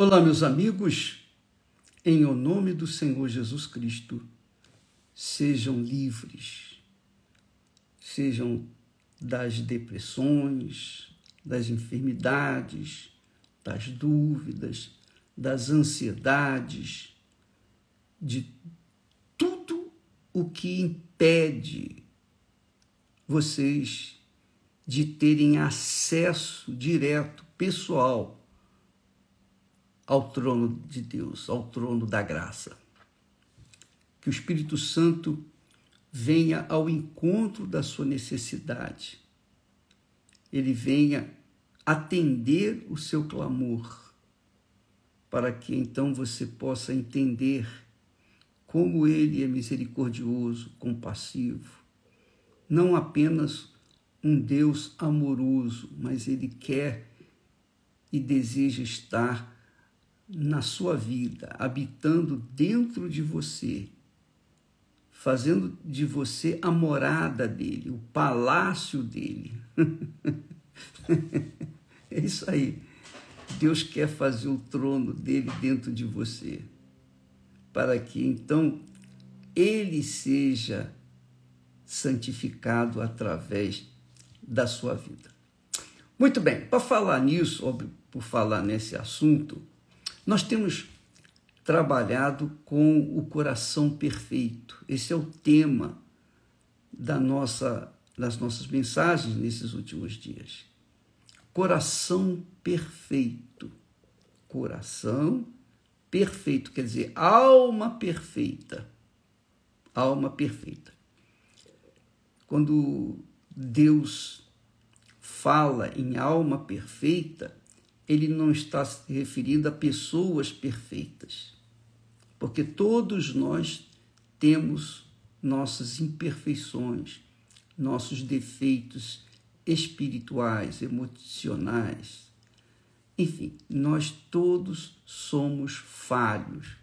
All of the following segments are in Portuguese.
Olá, meus amigos, em o nome do Senhor Jesus Cristo, sejam livres, sejam das depressões, das enfermidades, das dúvidas, das ansiedades, de tudo o que impede vocês de terem acesso direto, pessoal, ao trono de Deus, ao trono da graça. Que o Espírito Santo venha ao encontro da sua necessidade. Ele venha atender o seu clamor, para que então você possa entender como ele é misericordioso, compassivo, não apenas um Deus amoroso, mas ele quer e deseja estar na sua vida, habitando dentro de você, fazendo de você a morada dele, o palácio dele. é isso aí. Deus quer fazer o trono dele dentro de você, para que então ele seja santificado através da sua vida. Muito bem, para falar nisso, por falar nesse assunto, nós temos trabalhado com o coração perfeito. Esse é o tema da nossa, das nossas mensagens nesses últimos dias. Coração perfeito. Coração perfeito, quer dizer, alma perfeita. Alma perfeita. Quando Deus fala em alma perfeita, ele não está se referindo a pessoas perfeitas, porque todos nós temos nossas imperfeições, nossos defeitos espirituais, emocionais. Enfim, nós todos somos falhos.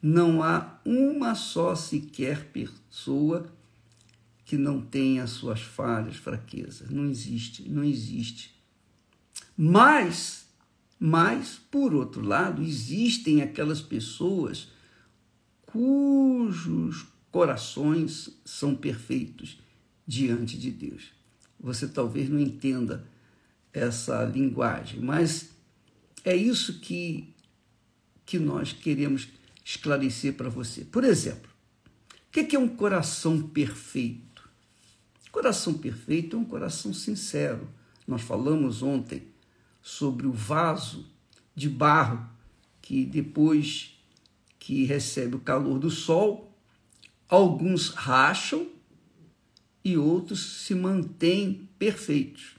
Não há uma só sequer pessoa que não tenha suas falhas, fraquezas. Não existe, não existe. Mas mas, por outro lado, existem aquelas pessoas cujos corações são perfeitos diante de Deus. Você talvez não entenda essa linguagem, mas é isso que, que nós queremos esclarecer para você. Por exemplo, o que é um coração perfeito? Coração perfeito é um coração sincero. Nós falamos ontem sobre o vaso de barro que depois que recebe o calor do sol, alguns racham e outros se mantêm perfeitos.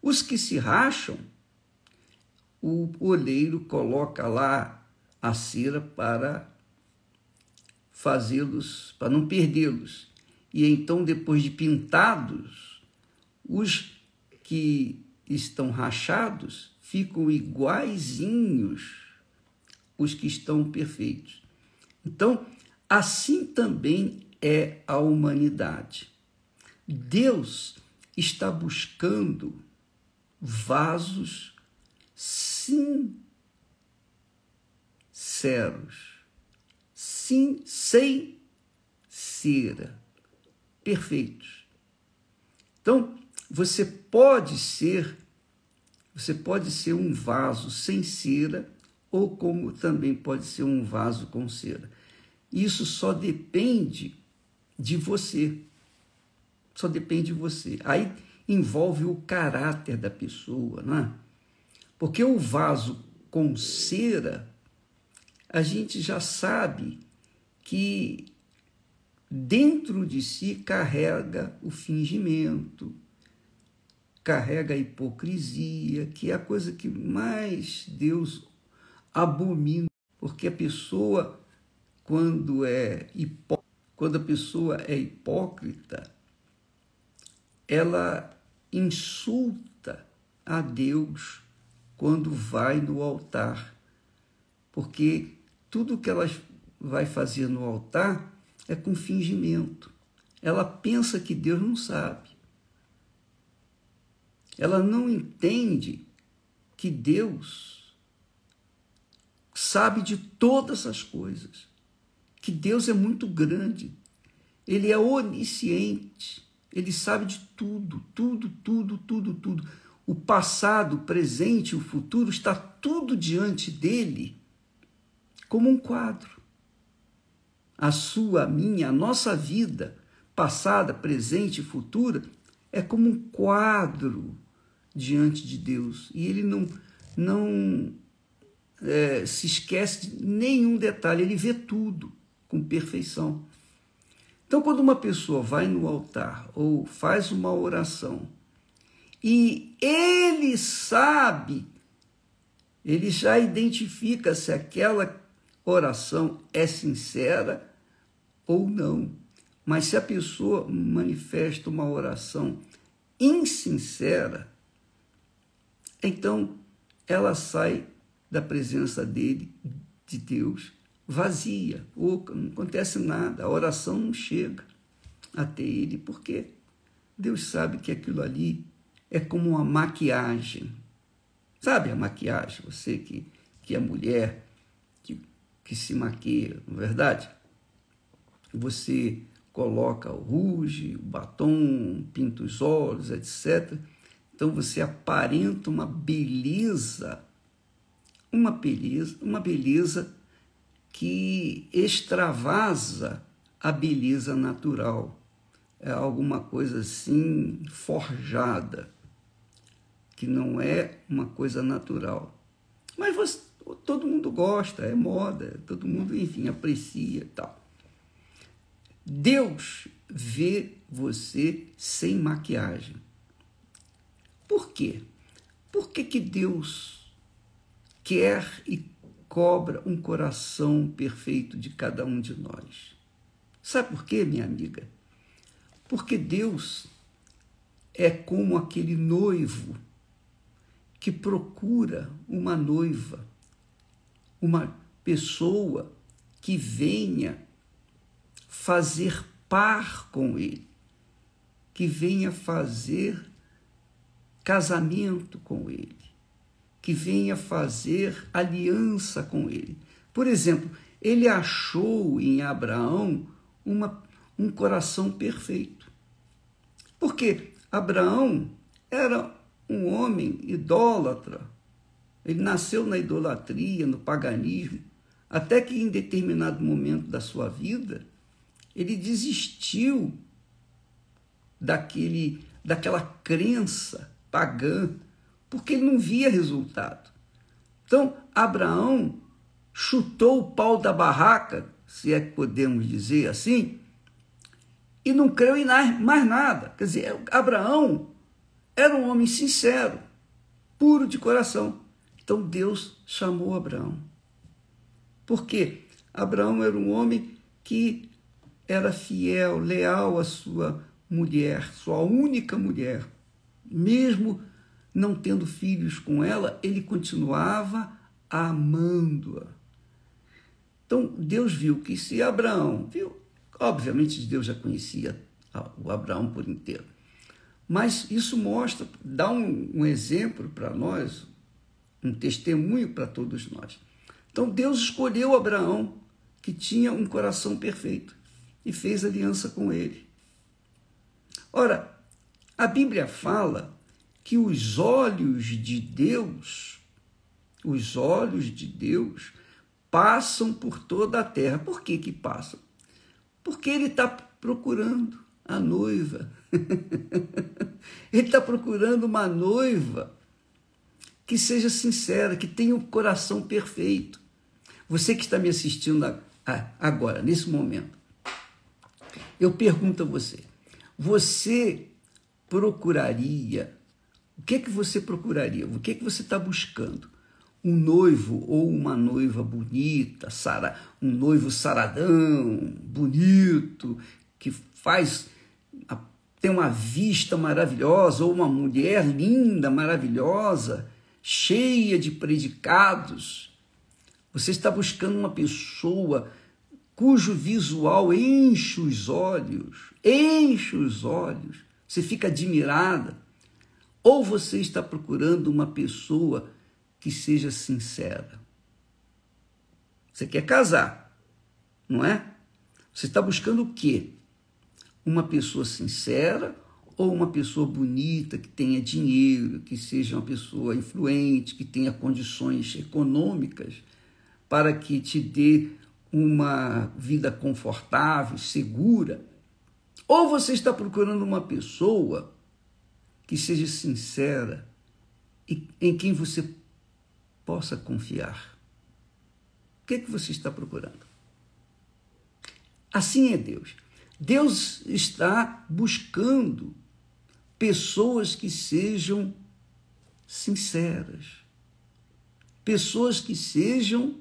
Os que se racham, o oleiro coloca lá a cera para fazê-los, para não perdê-los. E então, depois de pintados, os que estão rachados ficam iguaizinhos os que estão perfeitos. Então, assim também é a humanidade. Deus está buscando vasos sinceros, sim, sem cera, perfeitos. Então, você pode ser, você pode ser um vaso sem cera ou como também pode ser um vaso com cera. Isso só depende de você. Só depende de você. Aí envolve o caráter da pessoa, não é? Porque o vaso com cera, a gente já sabe que dentro de si carrega o fingimento, carrega a hipocrisia, que é a coisa que mais Deus abomina, porque a pessoa quando é hipó quando a pessoa é hipócrita, ela insulta a Deus quando vai no altar, porque tudo que ela vai fazer no altar é com fingimento. Ela pensa que Deus não sabe. Ela não entende que Deus sabe de todas as coisas, que Deus é muito grande, Ele é onisciente, Ele sabe de tudo, tudo, tudo, tudo, tudo. O passado, o presente, o futuro está tudo diante dele como um quadro. A sua, a minha, a nossa vida, passada, presente e futura, é como um quadro diante de Deus. E ele não, não é, se esquece de nenhum detalhe, ele vê tudo com perfeição. Então, quando uma pessoa vai no altar ou faz uma oração e ele sabe, ele já identifica se aquela oração é sincera ou não. Mas se a pessoa manifesta uma oração insincera, então ela sai da presença dele, de Deus, vazia, oca, não acontece nada, a oração não chega até ele, porque Deus sabe que aquilo ali é como uma maquiagem. Sabe a maquiagem? Você que, que é mulher, que, que se maquia, não é verdade? Você coloca o rouge, o batom, pinta os olhos, etc. Então você aparenta uma beleza, uma beleza, uma beleza que extravasa a beleza natural. É alguma coisa assim forjada, que não é uma coisa natural. Mas você, todo mundo gosta, é moda, todo mundo, enfim, aprecia e tal. Deus vê você sem maquiagem. Por quê? Por que, que Deus quer e cobra um coração perfeito de cada um de nós? Sabe por quê, minha amiga? Porque Deus é como aquele noivo que procura uma noiva, uma pessoa que venha fazer par com ele, que venha fazer casamento com ele, que venha fazer aliança com ele. Por exemplo, ele achou em Abraão uma, um coração perfeito. Porque Abraão era um homem idólatra. Ele nasceu na idolatria, no paganismo, até que em determinado momento da sua vida, ele desistiu daquele, daquela crença pagã, porque ele não via resultado. Então, Abraão chutou o pau da barraca, se é que podemos dizer assim, e não creu em mais nada. Quer dizer, Abraão era um homem sincero, puro de coração. Então Deus chamou Abraão. Por quê? Abraão era um homem que era fiel, leal à sua mulher, sua única mulher. Mesmo não tendo filhos com ela, ele continuava amando-a. Então Deus viu que se Abraão, viu, obviamente Deus já conhecia o Abraão por inteiro, mas isso mostra, dá um, um exemplo para nós, um testemunho para todos nós. Então Deus escolheu Abraão, que tinha um coração perfeito e fez aliança com ele. Ora, a Bíblia fala que os olhos de Deus, os olhos de Deus, passam por toda a terra. Por que que passam? Porque ele está procurando a noiva. ele está procurando uma noiva que seja sincera, que tenha o um coração perfeito. Você que está me assistindo agora, nesse momento, eu pergunto a você: você procuraria? O que é que você procuraria? O que é que você está buscando? Um noivo ou uma noiva bonita, sara, um noivo saradão, bonito, que faz tem uma vista maravilhosa, ou uma mulher linda, maravilhosa, cheia de predicados. Você está buscando uma pessoa cujo visual enche os olhos, enche os olhos, você fica admirada, ou você está procurando uma pessoa que seja sincera. Você quer casar, não é? Você está buscando o quê? Uma pessoa sincera ou uma pessoa bonita, que tenha dinheiro, que seja uma pessoa influente, que tenha condições econômicas para que te dê uma vida confortável, segura? Ou você está procurando uma pessoa que seja sincera e em quem você possa confiar? O que é que você está procurando? Assim é Deus. Deus está buscando pessoas que sejam sinceras, pessoas que sejam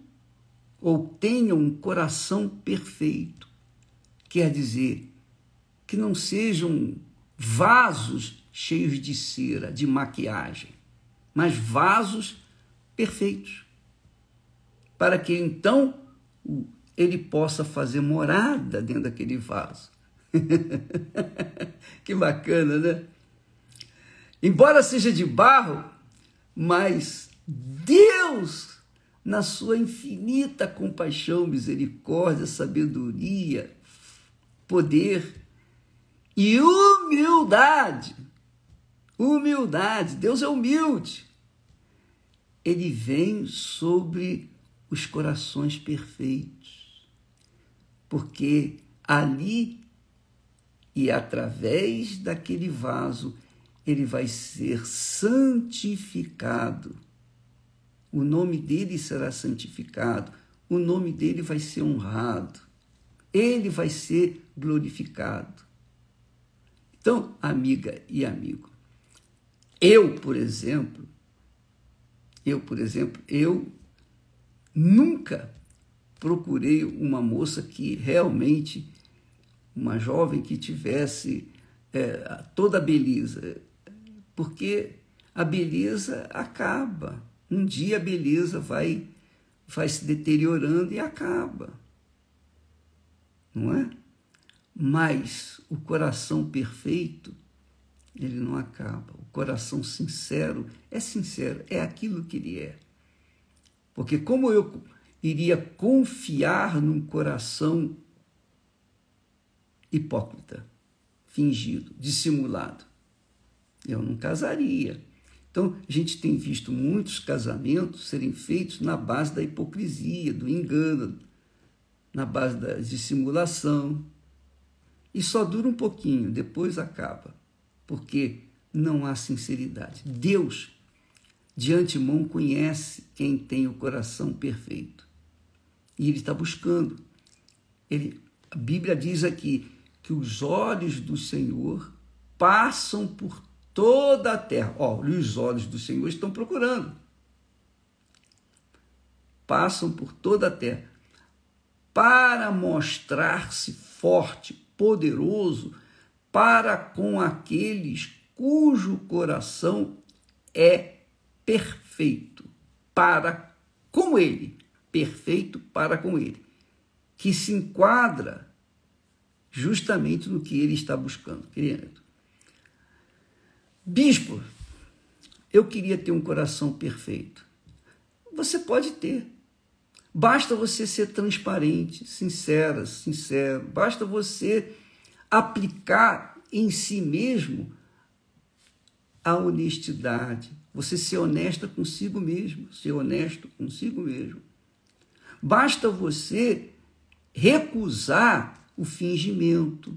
ou tenham um coração perfeito. Quer dizer, que não sejam vasos cheios de cera, de maquiagem, mas vasos perfeitos. Para que então ele possa fazer morada dentro daquele vaso. que bacana, né? Embora seja de barro, mas Deus, na sua infinita compaixão, misericórdia, sabedoria, poder e humildade, humildade, Deus é humilde. Ele vem sobre os corações perfeitos, porque ali e através daquele vaso ele vai ser santificado. O nome dele será santificado, o nome dele vai ser honrado, ele vai ser glorificado. Então, amiga e amigo, eu, por exemplo, eu, por exemplo, eu nunca procurei uma moça que realmente, uma jovem que tivesse é, toda a beleza porque a beleza acaba. Um dia a beleza vai, vai se deteriorando e acaba. Não é? Mas o coração perfeito, ele não acaba. O coração sincero é sincero, é aquilo que ele é. Porque como eu iria confiar num coração hipócrita, fingido, dissimulado? eu não casaria. Então, a gente tem visto muitos casamentos serem feitos na base da hipocrisia, do engano, na base da dissimulação. E só dura um pouquinho, depois acaba, porque não há sinceridade. Deus, de antemão, conhece quem tem o coração perfeito. E Ele está buscando. Ele, a Bíblia diz aqui que os olhos do Senhor passam por toda a terra. Ó, os olhos do Senhor estão procurando. Passam por toda a terra para mostrar-se forte, poderoso para com aqueles cujo coração é perfeito para com ele, perfeito para com ele, que se enquadra justamente no que ele está buscando, querido. Bispo, eu queria ter um coração perfeito. Você pode ter. Basta você ser transparente, sincera, sincero. Basta você aplicar em si mesmo a honestidade. Você ser honesta consigo mesmo, ser honesto consigo mesmo. Basta você recusar o fingimento.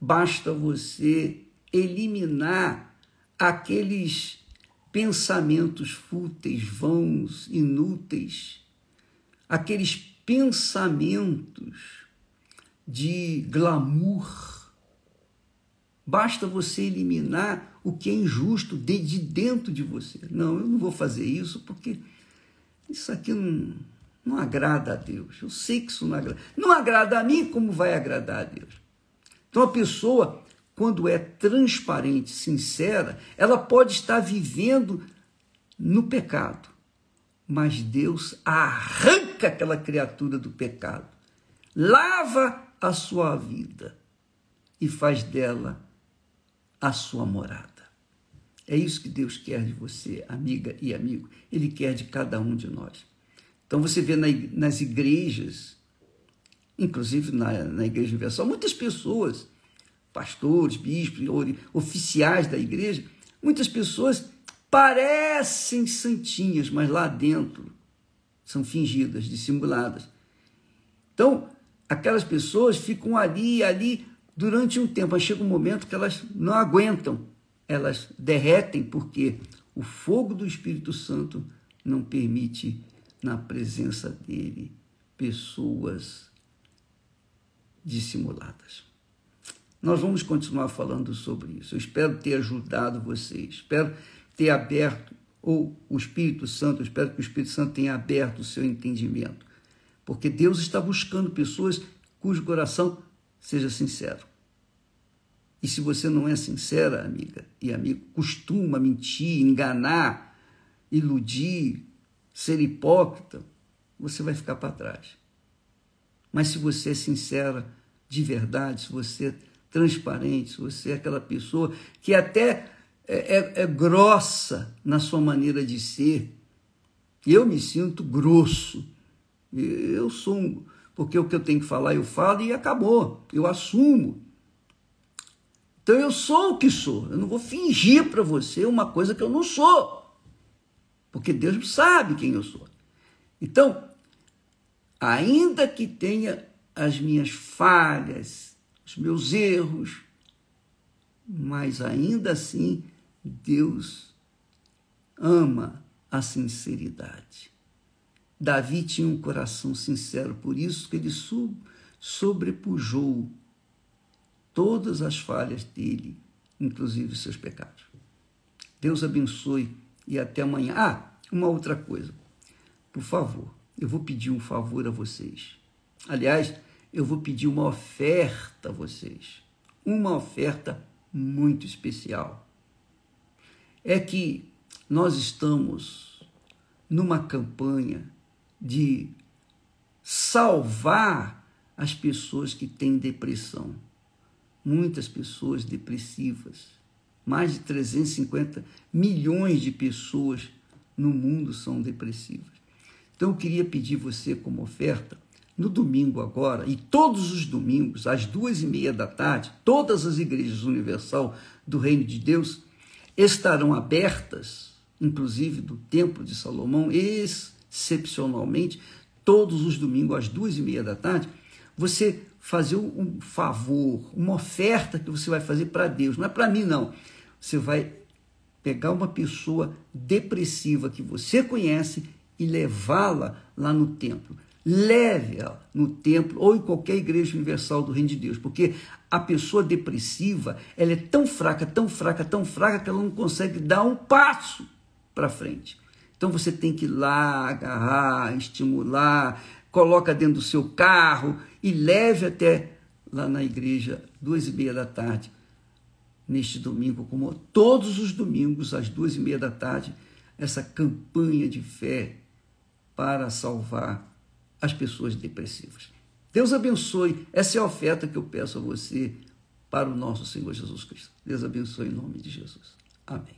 Basta você eliminar aqueles pensamentos fúteis, vãos, inúteis, aqueles pensamentos de glamour. Basta você eliminar o que é injusto de, de dentro de você. Não, eu não vou fazer isso porque isso aqui não, não agrada a Deus. Eu sei que isso não agrada. Não agrada a mim, como vai agradar a Deus? Então a pessoa quando é transparente, sincera, ela pode estar vivendo no pecado, mas Deus arranca aquela criatura do pecado, lava a sua vida e faz dela a sua morada. É isso que Deus quer de você, amiga e amigo. Ele quer de cada um de nós. Então você vê nas igrejas, inclusive na, na Igreja Universal, muitas pessoas, pastores, bispos, oficiais da igreja, muitas pessoas parecem santinhas, mas lá dentro são fingidas, dissimuladas. Então, aquelas pessoas ficam ali, ali, durante um tempo, mas chega um momento que elas não aguentam, elas derretem, porque o fogo do Espírito Santo não permite, na presença dele, pessoas dissimuladas. Nós vamos continuar falando sobre isso. Eu espero ter ajudado vocês, espero ter aberto, ou o Espírito Santo, eu espero que o Espírito Santo tenha aberto o seu entendimento. Porque Deus está buscando pessoas cujo coração seja sincero. E se você não é sincera, amiga e amigo, costuma mentir, enganar, iludir, ser hipócrita, você vai ficar para trás. Mas se você é sincera de verdade, se você é transparente, se você é aquela pessoa que até é, é, é grossa na sua maneira de ser, eu me sinto grosso. Eu sou um, porque o que eu tenho que falar eu falo e acabou. Eu assumo. Então eu sou o que sou. Eu não vou fingir para você uma coisa que eu não sou. Porque Deus sabe quem eu sou. Então, ainda que tenha as minhas falhas, os meus erros, mas ainda assim Deus ama a sinceridade. Davi tinha um coração sincero, por isso que ele sobrepujou todas as falhas dele, inclusive seus pecados. Deus abençoe e até amanhã. Ah, uma outra coisa. Por favor, eu vou pedir um favor a vocês. Aliás, eu vou pedir uma oferta a vocês. Uma oferta muito especial. É que nós estamos numa campanha de salvar as pessoas que têm depressão muitas pessoas depressivas. Mais de 350 milhões de pessoas no mundo são depressivas. Então eu queria pedir você como oferta, no domingo agora, e todos os domingos, às duas e meia da tarde, todas as igrejas universal do Reino de Deus estarão abertas, inclusive do Templo de Salomão, excepcionalmente, todos os domingos às duas e meia da tarde, você fazer um favor, uma oferta que você vai fazer para Deus, não é para mim não. Você vai pegar uma pessoa depressiva que você conhece e levá-la lá no templo. Leve-a no templo ou em qualquer igreja universal do Reino de Deus, porque a pessoa depressiva, ela é tão fraca, tão fraca, tão fraca que ela não consegue dar um passo para frente. Então você tem que ir lá, agarrar, estimular, coloca dentro do seu carro e leve até lá na igreja, duas e meia da tarde, neste domingo, como todos os domingos, às duas e meia da tarde, essa campanha de fé para salvar as pessoas depressivas. Deus abençoe. Essa é a oferta que eu peço a você para o nosso Senhor Jesus Cristo. Deus abençoe em nome de Jesus. Amém.